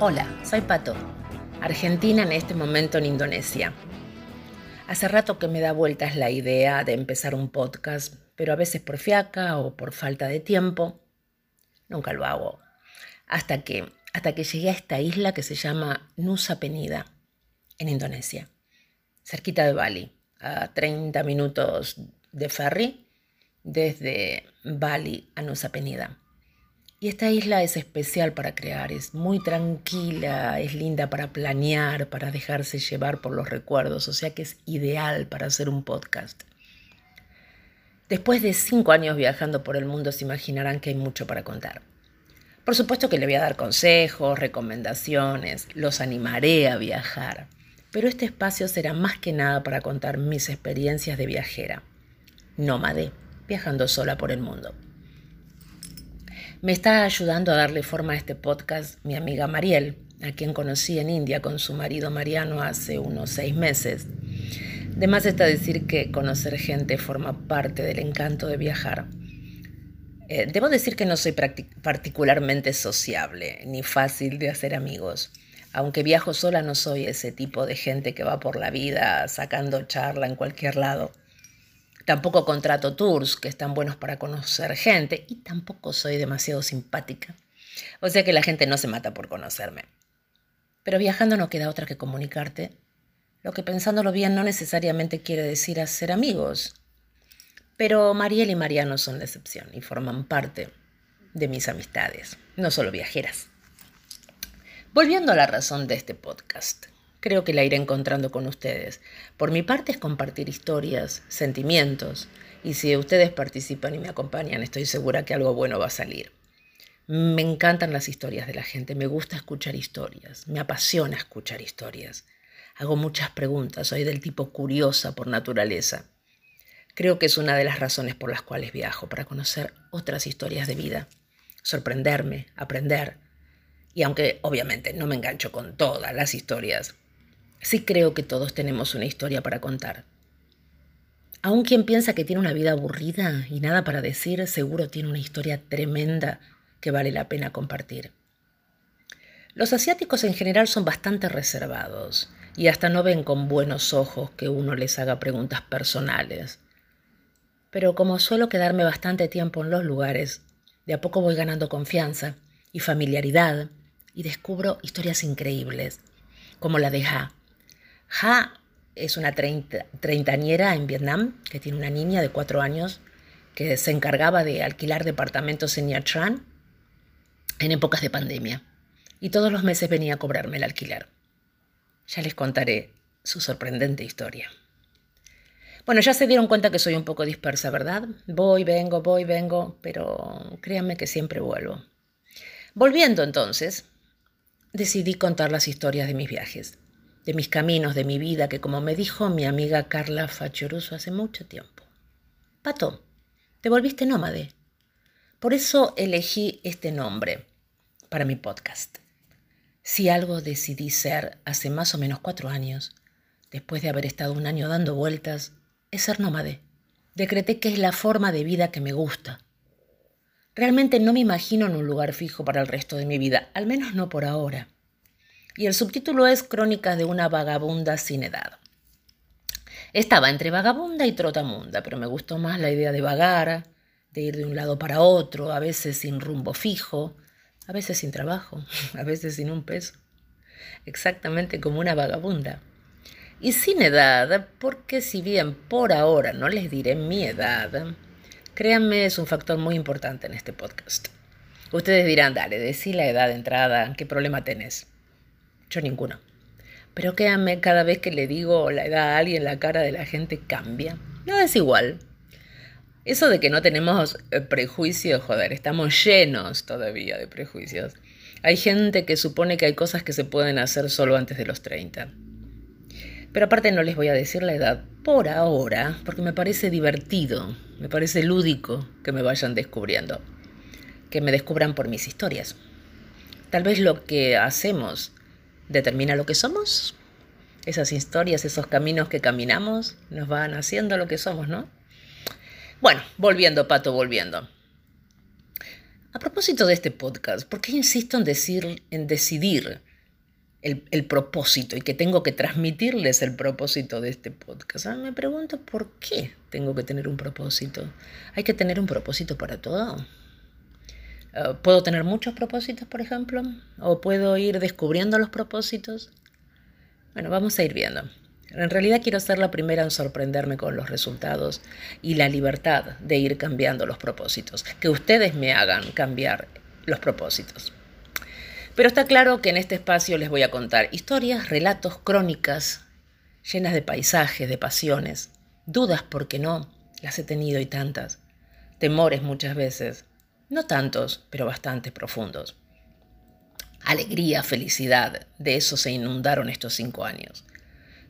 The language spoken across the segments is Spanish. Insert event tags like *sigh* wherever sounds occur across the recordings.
Hola, soy Pato, argentina en este momento en Indonesia. Hace rato que me da vueltas la idea de empezar un podcast, pero a veces por fiaca o por falta de tiempo, nunca lo hago. Hasta que, hasta que llegué a esta isla que se llama Nusa Penida, en Indonesia, cerquita de Bali, a 30 minutos de ferry desde Bali a Nusa Penida. Y esta isla es especial para crear, es muy tranquila, es linda para planear, para dejarse llevar por los recuerdos, o sea que es ideal para hacer un podcast. Después de cinco años viajando por el mundo se imaginarán que hay mucho para contar. Por supuesto que le voy a dar consejos, recomendaciones, los animaré a viajar, pero este espacio será más que nada para contar mis experiencias de viajera, nómade, viajando sola por el mundo. Me está ayudando a darle forma a este podcast mi amiga Mariel, a quien conocí en India con su marido Mariano hace unos seis meses. De más está decir que conocer gente forma parte del encanto de viajar. Eh, debo decir que no soy particularmente sociable ni fácil de hacer amigos. Aunque viajo sola no soy ese tipo de gente que va por la vida sacando charla en cualquier lado. Tampoco contrato tours que están buenos para conocer gente y tampoco soy demasiado simpática. O sea que la gente no se mata por conocerme. Pero viajando no queda otra que comunicarte, lo que pensándolo bien no necesariamente quiere decir hacer amigos. Pero Mariel y Mariano son la excepción y forman parte de mis amistades, no solo viajeras. Volviendo a la razón de este podcast creo que la iré encontrando con ustedes. Por mi parte es compartir historias, sentimientos, y si ustedes participan y me acompañan, estoy segura que algo bueno va a salir. Me encantan las historias de la gente, me gusta escuchar historias, me apasiona escuchar historias. Hago muchas preguntas, soy del tipo curiosa por naturaleza. Creo que es una de las razones por las cuales viajo, para conocer otras historias de vida, sorprenderme, aprender. Y aunque obviamente no me engancho con todas las historias, Sí creo que todos tenemos una historia para contar. Aun quien piensa que tiene una vida aburrida y nada para decir, seguro tiene una historia tremenda que vale la pena compartir. Los asiáticos en general son bastante reservados y hasta no ven con buenos ojos que uno les haga preguntas personales. Pero como suelo quedarme bastante tiempo en los lugares, de a poco voy ganando confianza y familiaridad y descubro historias increíbles, como la de Ha, Ha es una treintañera en Vietnam que tiene una niña de cuatro años que se encargaba de alquilar departamentos en Nha Tran en épocas de pandemia y todos los meses venía a cobrarme el alquiler. Ya les contaré su sorprendente historia. Bueno, ya se dieron cuenta que soy un poco dispersa, ¿verdad? Voy, vengo, voy, vengo, pero créanme que siempre vuelvo. Volviendo entonces, decidí contar las historias de mis viajes de mis caminos, de mi vida, que como me dijo mi amiga Carla Fachoruso hace mucho tiempo. Pato, te volviste nómade. Por eso elegí este nombre para mi podcast. Si algo decidí ser hace más o menos cuatro años, después de haber estado un año dando vueltas, es ser nómade. Decreté que es la forma de vida que me gusta. Realmente no me imagino en un lugar fijo para el resto de mi vida, al menos no por ahora y el subtítulo es Crónicas de una vagabunda sin edad. Estaba entre vagabunda y trotamunda, pero me gustó más la idea de vagar, de ir de un lado para otro, a veces sin rumbo fijo, a veces sin trabajo, *laughs* a veces sin un peso. Exactamente como una vagabunda. Y sin edad, porque si bien por ahora no les diré mi edad, créanme, es un factor muy importante en este podcast. Ustedes dirán, dale, decí la edad de entrada, ¿qué problema tenés? Yo ninguno. Pero créanme, cada vez que le digo la edad a alguien, la cara de la gente cambia. Nada es igual. Eso de que no tenemos eh, prejuicios, joder, estamos llenos todavía de prejuicios. Hay gente que supone que hay cosas que se pueden hacer solo antes de los 30. Pero aparte no les voy a decir la edad por ahora, porque me parece divertido, me parece lúdico que me vayan descubriendo, que me descubran por mis historias. Tal vez lo que hacemos determina lo que somos. Esas historias, esos caminos que caminamos, nos van haciendo lo que somos, ¿no? Bueno, volviendo, Pato, volviendo. A propósito de este podcast, ¿por qué insisto en, decir, en decidir el, propósito y que tengo que transmitirles el propósito de este podcast. Ah, me pregunto por qué tengo que tener un propósito. ¿Hay que tener un propósito para todo? Ah, ¿Puedo tener muchos propósitos, por ejemplo? ¿O puedo ir descubriendo los propósitos? Bueno, vamos a ir viendo. En realidad quiero ser la primera en sorprenderme con los resultados y la libertad de ir cambiando los propósitos. Que ustedes me hagan cambiar los propósitos. Pero está claro que en este espacio les voy a contar historias, relatos, crónicas, llenas de paisajes, de pasiones, dudas, porque no, las he tenido y tantas, temores muchas veces, no tantos, pero bastante profundos. Alegría, felicidad, de eso se inundaron estos cinco años.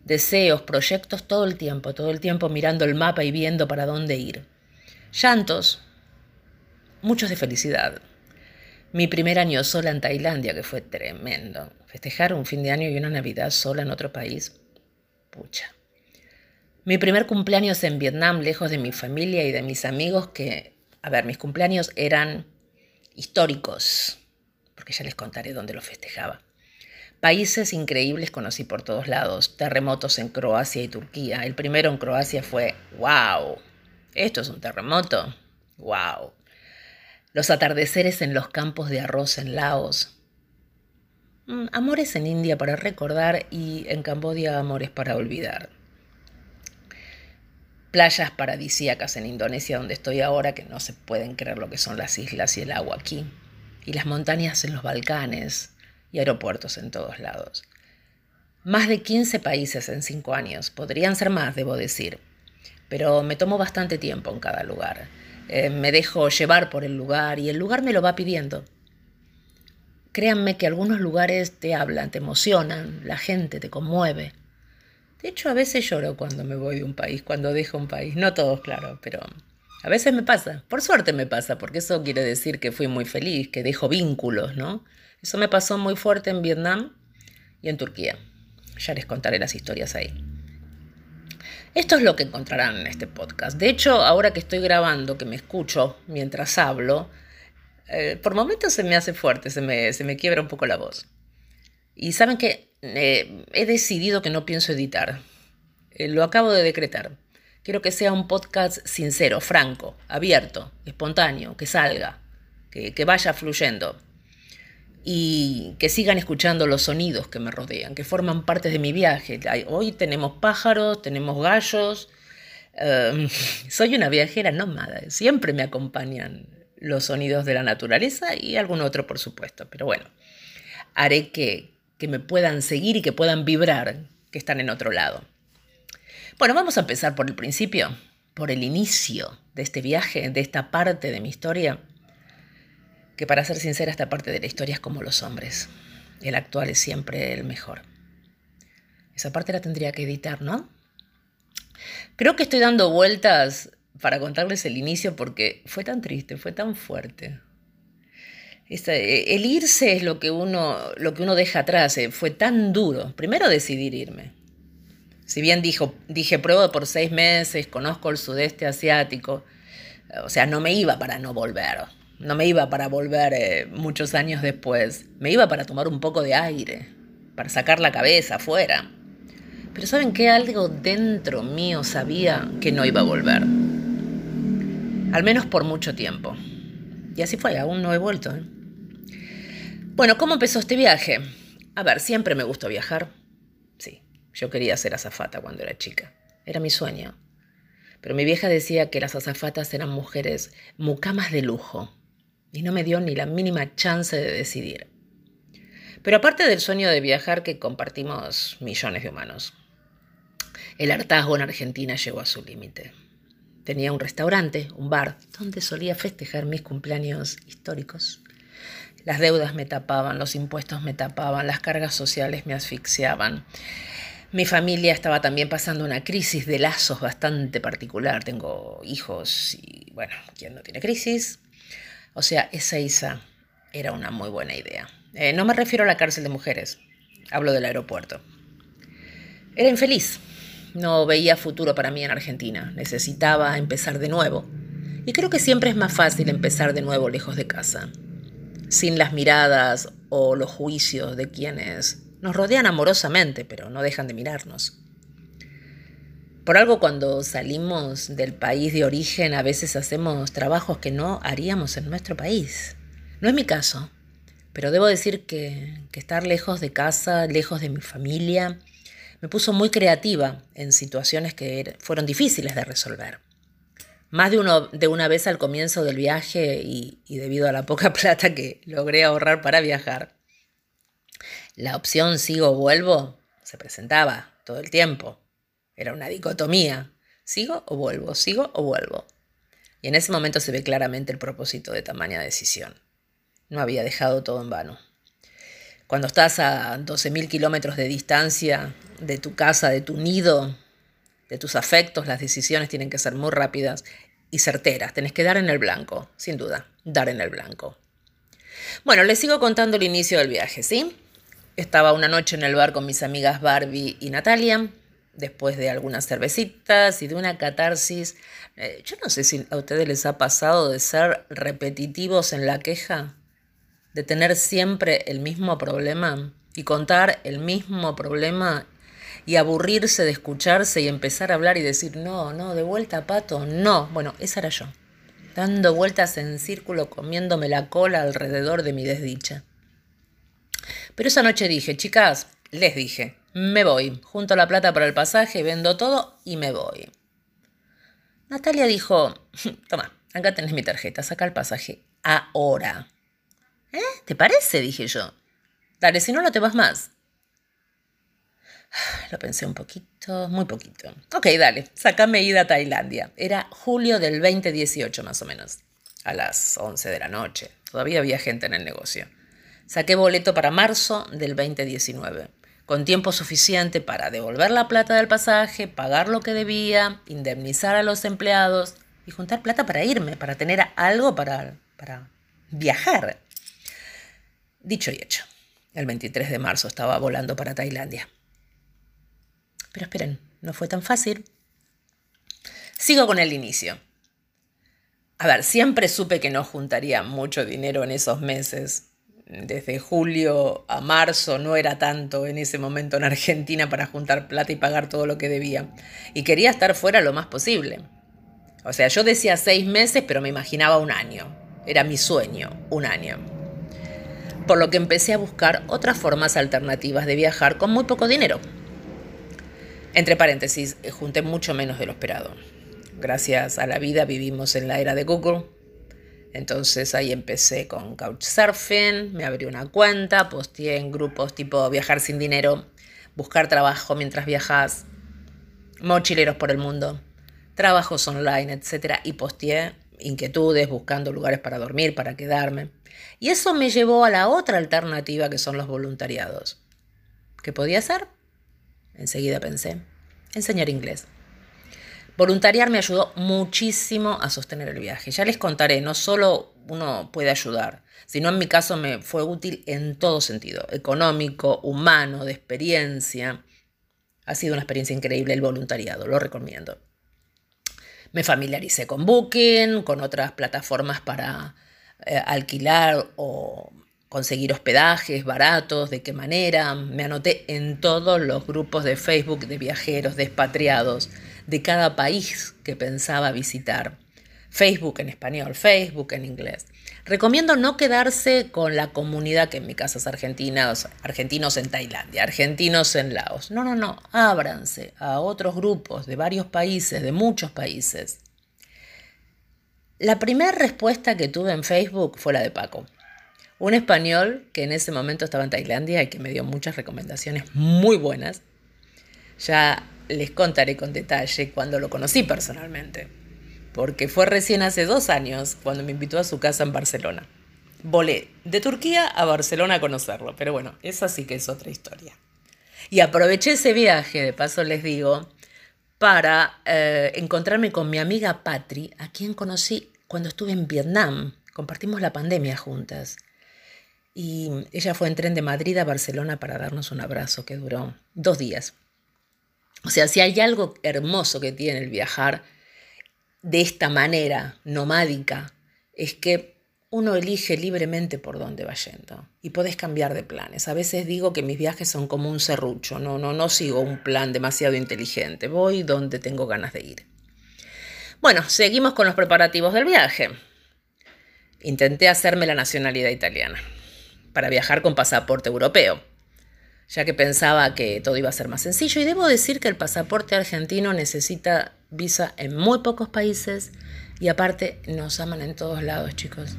Deseos, proyectos todo el tiempo, todo el tiempo mirando el mapa y viendo para dónde ir. Llantos, muchos de felicidad, mi primer año sola en Tailandia, que fue tremendo. Festejar un fin de año y una Navidad sola en otro país. Pucha. Mi primer cumpleaños en Vietnam, lejos de mi familia y de mis amigos, que, a ver, mis cumpleaños eran históricos, porque ya les contaré dónde los festejaba. Países increíbles conocí por todos lados, terremotos en Croacia y Turquía. El primero en Croacia fue, wow, esto es un terremoto, wow los atardeceres en los campos de arroz en Laos. Mm, amores en India para recordar y en Cambodia amores para olvidar. Playas paradisíacas en Indonesia donde estoy ahora que no se pueden creer lo que son las islas y el agua aquí. Y las montañas en los Balcanes y aeropuertos en todos lados. Más de 15 países en 5 años. Podrían ser más, debo decir. Pero me tomó bastante tiempo en cada lugar. Eh, me dejo llevar por el lugar y el lugar me lo va pidiendo. Créanme que algunos lugares te hablan, te emocionan, la gente te conmueve. De hecho, a veces lloro cuando me voy de un país, cuando dejo un país. No todos, claro, pero a veces me pasa. Por suerte me pasa, porque eso quiere decir que fui muy feliz, que dejo vínculos, ¿no? Eso me pasó muy fuerte en Vietnam y en Turquía. Ya les contaré las historias ahí. Esto es lo que encontrarán en este podcast. De hecho, ahora que estoy grabando, que me escucho mientras hablo, eh, por momentos se me hace fuerte, se me, se me quiebra un poco la voz. Y saben que eh, he decidido que no pienso editar. Eh, lo acabo de decretar. Quiero que sea un podcast sincero, franco, abierto, espontáneo, que salga, que, vaya fluyendo y que sigan escuchando los sonidos que me rodean, que forman parte de mi viaje. Hoy tenemos pájaros, tenemos gallos. Em, *laughs* soy una viajera nómada, siempre me acompañan los sonidos de la naturaleza y algún otro, por supuesto. Pero bueno, haré que, que me puedan seguir y que puedan vibrar que están en otro lado. Bueno, vamos a empezar por el principio, por el inicio de este viaje, de esta parte de mi historia que para ser sincera esta parte de la historia es como los hombres. El actual es siempre el mejor. Esa parte la tendría que editar, ¿no? Creo que estoy dando vueltas para contarles el inicio porque fue tan triste, fue tan fuerte. El irse es lo que uno, lo que uno deja atrás. Eh, fue tan duro. Primero decidir irme. Si bien dijo, dije pruebo por seis meses, conozco el sudeste asiático, o sea, no me iba para no volver. No me iba para volver eh, muchos años después, me iba para tomar un poco de aire, para sacar la cabeza afuera. Pero ¿saben qué? Algo dentro mío sabía que no iba a volver. Al menos por mucho tiempo. Y así fue, aún no he vuelto. ¿eh? Bueno, ¿cómo empezó este viaje? A ver, siempre me gustó viajar. Sí, yo quería ser azafata cuando era chica. Era mi sueño. Pero mi vieja decía que las azafatas eran mujeres mucamas de lujo, y no me dio ni la mínima chance de decidir. Pero aparte del sueño de viajar que compartimos millones de humanos, el hartazgo en Argentina llegó a su límite. Tenía un restaurante, un bar, donde solía festejar mis cumpleaños históricos. Las deudas me tapaban, los impuestos me tapaban, las cargas sociales me asfixiaban. Mi familia estaba también pasando una crisis de lazos bastante particular. Tengo hijos y, bueno, ¿quién no tiene crisis? O sea, Ezeiza era una muy buena idea. Eh, no me refiero a la cárcel de mujeres, hablo del aeropuerto. Era infeliz, no veía futuro para mí en Argentina, necesitaba empezar de nuevo. Y creo que siempre es más fácil empezar de nuevo lejos de casa, sin las miradas o los juicios de quienes Nos rodean amorosamente, pero no dejan de mirarnos. Por algo cuando salimos del país de origen a veces hacemos trabajos que no haríamos en nuestro país. No es mi caso, pero debo decir que, que estar lejos de casa, lejos de mi familia, me puso muy creativa en situaciones que er, fueron difíciles de resolver. Más de, de una vez al comienzo del viaje y, y debido a la poca *laughs* plata que logré ahorrar para viajar, la opción sigo o vuelvo se presentaba todo el tiempo. Era una dicotomía. ¿Sigo o vuelvo? ¿Sigo o vuelvo? Y en ese momento se ve claramente el propósito de tamaña decisión. No había dejado todo en vano. Cuando estás a 12.000 kilómetros de distancia de tu casa, de tu nido, de tus afectos, las decisiones tienen que ser muy rápidas y certeras. Tenés que dar en el blanco, sin duda, dar en el blanco. Bueno, les sigo contando el inicio del viaje, ¿sí? Estaba una noche en el bar con mis amigas Barbie y Natalia, después de algunas cervecitas y de una catarsis. Eh, yo no sé si a ustedes les ha pasado de ser repetitivos en la queja, de tener siempre el mismo problema y contar el mismo problema y aburrirse de escucharse y empezar a hablar y decir, no, no, de vuelta, pato, no. Bueno, esa era yo, dando vueltas en círculo, comiéndome la cola alrededor de mi desdicha. Pero esa noche dije, chicas, les dije, me voy, junto la plata para el pasaje, vendo todo y me voy. Natalia dijo, *laughs* toma, acá tenés mi tarjeta, saca el pasaje ahora. ¿Eh? ¿Te parece? dije yo. Dale, si no, no te vas más. *sighs* Lo pensé un poquito, muy poquito. Ok, dale, sacame ida a Tailandia. Era julio del 2018 más o menos, a las 11 de la noche. Todavía había gente en el negocio. Saqué boleto para marzo del 2019, con tiempo suficiente para devolver la plata del pasaje, pagar lo que debía, indemnizar a los empleados y juntar plata para irme, para tener algo para, para viajar. Dicho y hecho, el 23 de marzo estaba volando para Tailandia. Pero esperen, no fue tan fácil. Sigo con el inicio. A ver, siempre supe que no juntaría mucho dinero en esos meses. Desde julio a marzo no era tanto en ese momento en Argentina para juntar plata y pagar todo lo que debía. Y quería estar fuera lo más posible. O sea, yo decía seis meses, pero me imaginaba un año. Era mi sueño, un año. Por lo que empecé a buscar otras formas alternativas de viajar con muy poco dinero. Entre paréntesis, eh, junté mucho menos de lo esperado. Gracias a la vida vivimos en la era de Google. Entonces ahí empecé con Couchsurfing, me abrí una cuenta, posteé en grupos tipo viajar sin dinero, buscar trabajo mientras viajas, mochileros por el mundo, trabajos online, etc. Y posteé inquietudes, buscando lugares para dormir, para quedarme. Y eso me llevó a la otra alternativa que son los voluntariados. ¿Qué podía hacer? Enseguida pensé, enseñar inglés. Voluntariar me ayudó muchísimo a sostener el viaje. Ya les contaré, no solo uno puede ayudar, sino en mi caso me fue útil en todo sentido, económico, humano, de experiencia. Ha sido una experiencia increíble el voluntariado, lo recomiendo. Me familiaricé con Booking, con otras plataformas para eh, alquilar o conseguir hospedajes baratos, de qué manera. Me anoté en todos los grupos de Facebook de viajeros, de expatriados, de cada país que pensaba visitar. Facebook en español, Facebook en inglés. Recomiendo no quedarse con la comunidad, que en mi caso es argentina, argentinos en Tailandia, argentinos en Laos. No, no, no, ábranse a otros grupos de varios países, de muchos países. La primera respuesta que tuve en Facebook fue la de Paco. Un español que en ese momento estaba en Tailandia y que me dio muchas recomendaciones muy buenas. Ya les contaré con detalle cuando lo conocí personalmente, porque fue recién hace dos años cuando me invitó a su casa en Barcelona. Volé de Turquía a Barcelona a conocerlo, pero bueno, esa sí que es otra historia. Y aproveché ese viaje, de paso les digo, para eh, encontrarme con mi amiga Patri, a quien conocí cuando estuve en Vietnam. Compartimos la pandemia juntas. Y ella fue en tren de Madrid a Barcelona para darnos un abrazo que duró dos días. O sea, si hay algo hermoso que tiene el viajar de esta manera nomádica, es que uno elige libremente por dónde va yendo y podés cambiar de planes. A veces digo que mis viajes son como un serrucho, no, no, no sigo un plan demasiado inteligente, voy donde tengo ganas de ir. Bueno, seguimos con los preparativos del viaje. Intenté hacerme la nacionalidad italiana para viajar con pasaporte europeo, ya que pensaba que todo iba a ser más sencillo y debo decir que el pasaporte argentino necesita visa en muy pocos países y aparte nos aman en todos lados, chicos.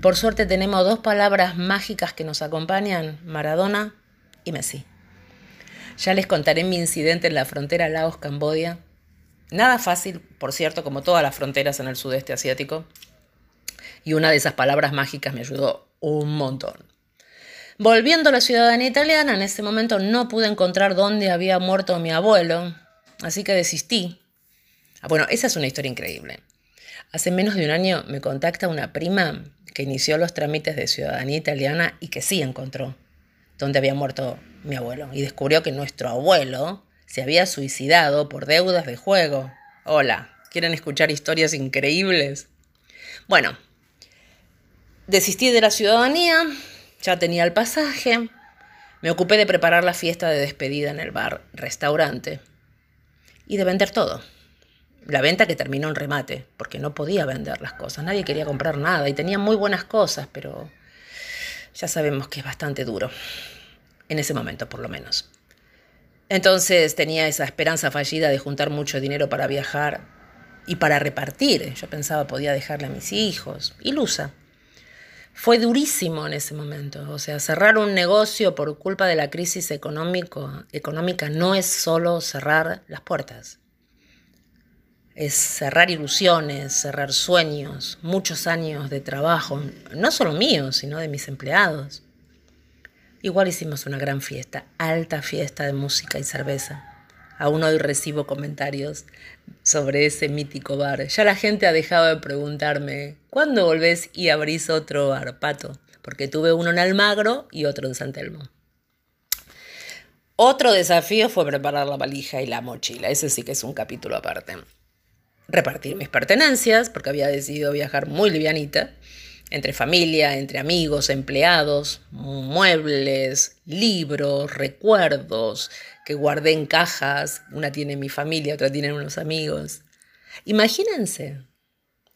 Por suerte tenemos dos palabras mágicas que nos acompañan, Maradona y Messi. Ya les contaré mi incidente en la frontera Laos-Cambodia. Nada fácil, por cierto, como todas las fronteras en el sudeste asiático. Y una de esas palabras mágicas me ayudó un montón. Volviendo a la ciudadanía italiana, en ese momento no pude encontrar dónde había muerto mi abuelo, así que desistí. Ah, bueno, esa es una historia increíble. Hace menos de un año me contacta una prima que inició los trámites de ciudadanía italiana y que sí encontró dónde había muerto mi abuelo y descubrió que nuestro abuelo se había suicidado por deudas de juego. Hola, ¿quieren escuchar historias increíbles? Bueno, desistí de la ciudadanía, ya tenía el pasaje, me ocupé de preparar la fiesta de despedida en el bar, restaurante y de vender todo. La venta que terminó en remate, porque no podía vender las cosas, nadie quería comprar nada y tenía muy buenas cosas, pero ya sabemos que es bastante duro, en ese momento por lo menos. Entonces tenía esa esperanza fallida de juntar mucho dinero para viajar y para repartir. Yo pensaba podía dejarle a mis hijos. Ilusa. Fue durísimo en ese momento. O sea, cerrar un negocio por culpa de la crisis económico, económica no es solo cerrar las puertas es cerrar ilusiones, cerrar sueños, muchos años de trabajo, no solo míos, sino de mis empleados. Igual hicimos una gran fiesta, alta fiesta de música y cerveza. Aún hoy recibo comentarios sobre ese mítico bar. Ya la gente ha dejado de preguntarme, ¿cuándo volvés y abrís otro bar, Pato? Porque tuve uno en Almagro y otro en San Telmo. Otro desafío fue preparar la valija y la mochila. Ese sí que es un capítulo aparte repartir mis pertenencias, porque había decidido viajar muy livianita, entre familia, entre amigos, empleados, muebles, libros, recuerdos que guardé en cajas, una tiene mi familia, otra tiene unos amigos. Imagínense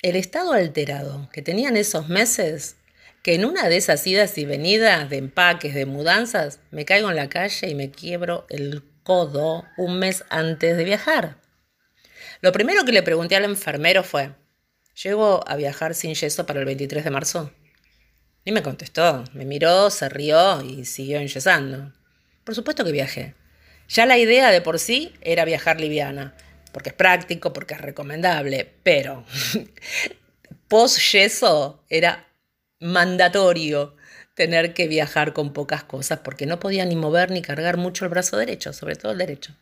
el estado alterado que tenían esos meses, que en una de esas idas y venidas de empaques, de mudanzas, me caigo en la calle y me quiebro el codo un mes antes de viajar. Lo primero que le pregunté al enfermero fue, ¿llego a viajar sin yeso para el 23 de marzo? Y me contestó, me miró, se rió y siguió enyesando. Por supuesto que viajé. Ya la idea de por sí era viajar liviana, porque es práctico, porque es recomendable, pero *laughs* post yeso era mandatorio tener que viajar con pocas cosas, porque no podía ni mover ni cargar mucho el brazo derecho, sobre todo el derecho.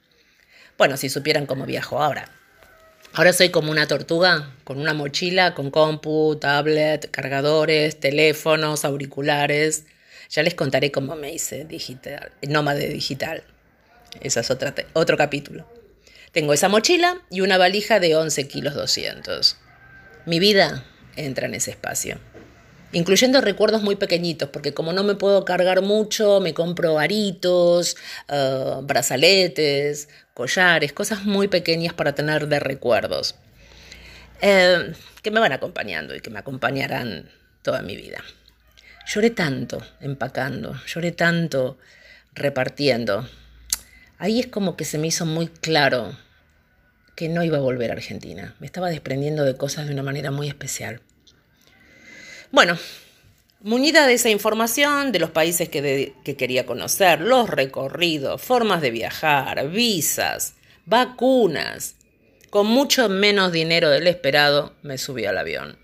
Bueno, si supieran cómo viajo ahora. Ahora soy como una tortuga con una mochila con compu, tablet, cargadores, teléfonos, auriculares. Ya les contaré cómo me hice digital, nómade digital. Ese es otro capítulo. Tengo esa mochila y una valija de 11 kilos 200. Mi vida entra en ese espacio incluyendo recuerdos muy pequeñitos, porque como no me puedo cargar mucho, me compro aritos, eh, brazaletes, collares, cosas muy pequeñas para tener de recuerdos, eh, que me van acompañando y que me acompañarán toda mi vida. Lloré tanto empacando, lloré tanto repartiendo. Ahí es como que se me hizo muy claro que no iba a volver a Argentina. Me estaba desprendiendo de cosas de una manera muy especial. Bueno, muñida de esa información, de los países que, quería conocer, los recorridos, formas de viajar, visas, vacunas, con mucho menos dinero del esperado, me subí al avión,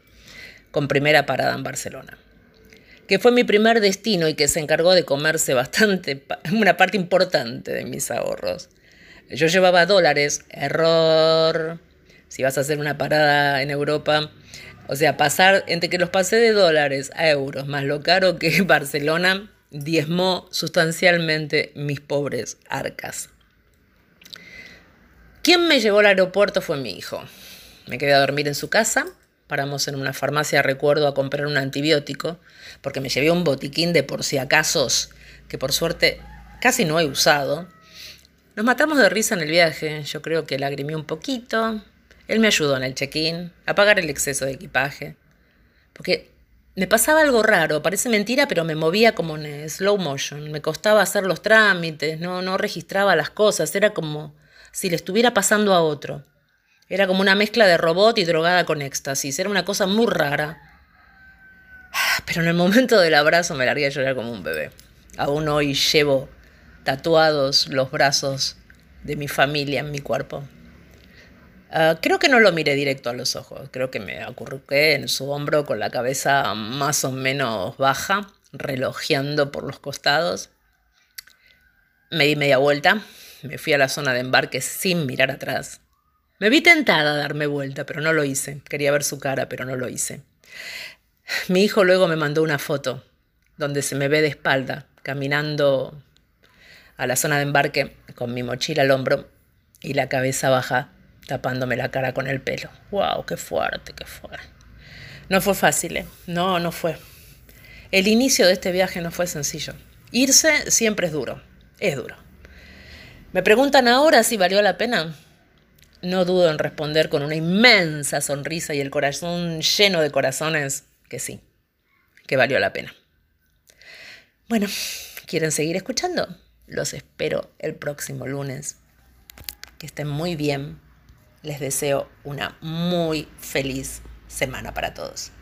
con primera parada en Barcelona, que fue mi primer destino y que se encargó de comerse bastante, *laughs* una parte importante de mis ahorros. Yo llevaba dólares, error. Si vas a hacer una parada en Europa, o sea, pasar entre que los pasé de dólares a euros, más lo caro que *laughs* Barcelona, diezmó sustancialmente mis pobres arcas. Quien me llevó al aeropuerto fue mi hijo. Me quedé a dormir en su casa paramos en una farmacia, recuerdo, a comprar un antibiótico, porque me llevé un botiquín de por si acasos, que por suerte casi no he usado. Nos matamos de risa en el viaje, yo creo que lagrimé un poquito. Él me ayudó en el check-in, a pagar el exceso de equipaje. Porque me pasaba algo raro, parece mentira, pero me movía como en slow motion. Me costaba hacer los trámites, no, no registraba las cosas, era como si le estuviera pasando a otro. Era como una mezcla de robot y drogada con éxtasis. Era una cosa muy rara. Pero en el momento del abrazo me largué a llorar como un bebé. Aún hoy llevo tatuados los brazos de mi familia en mi cuerpo. Ah, creo que no lo miré directo a los ojos. Creo que me acurruqué en su hombro con la cabeza más o menos baja, relojeando por los costados. Me di media vuelta, me fui a la zona de embarque sin mirar atrás. Me vi tentada a darme vuelta, pero no lo hice. Quería ver su cara, pero no lo hice. Mi hijo luego me mandó una foto donde se me ve de espalda, caminando a la zona de embarque con mi mochila al hombro y la cabeza baja, tapándome la cara con el pelo. ¡Wow! ¡Qué fuerte, qué fuerte! No fue fácil, ¿eh? No, no fue. El inicio de este viaje no fue sencillo. Irse siempre es duro, es duro. Me preguntan ahora si valió la pena. No dudo en responder con una inmensa sonrisa y el corazón lleno de corazones que sí, que valió la pena. Bueno, ¿quieren seguir escuchando? Los espero el próximo lunes. Que estén muy bien. Les deseo una muy feliz semana para todos.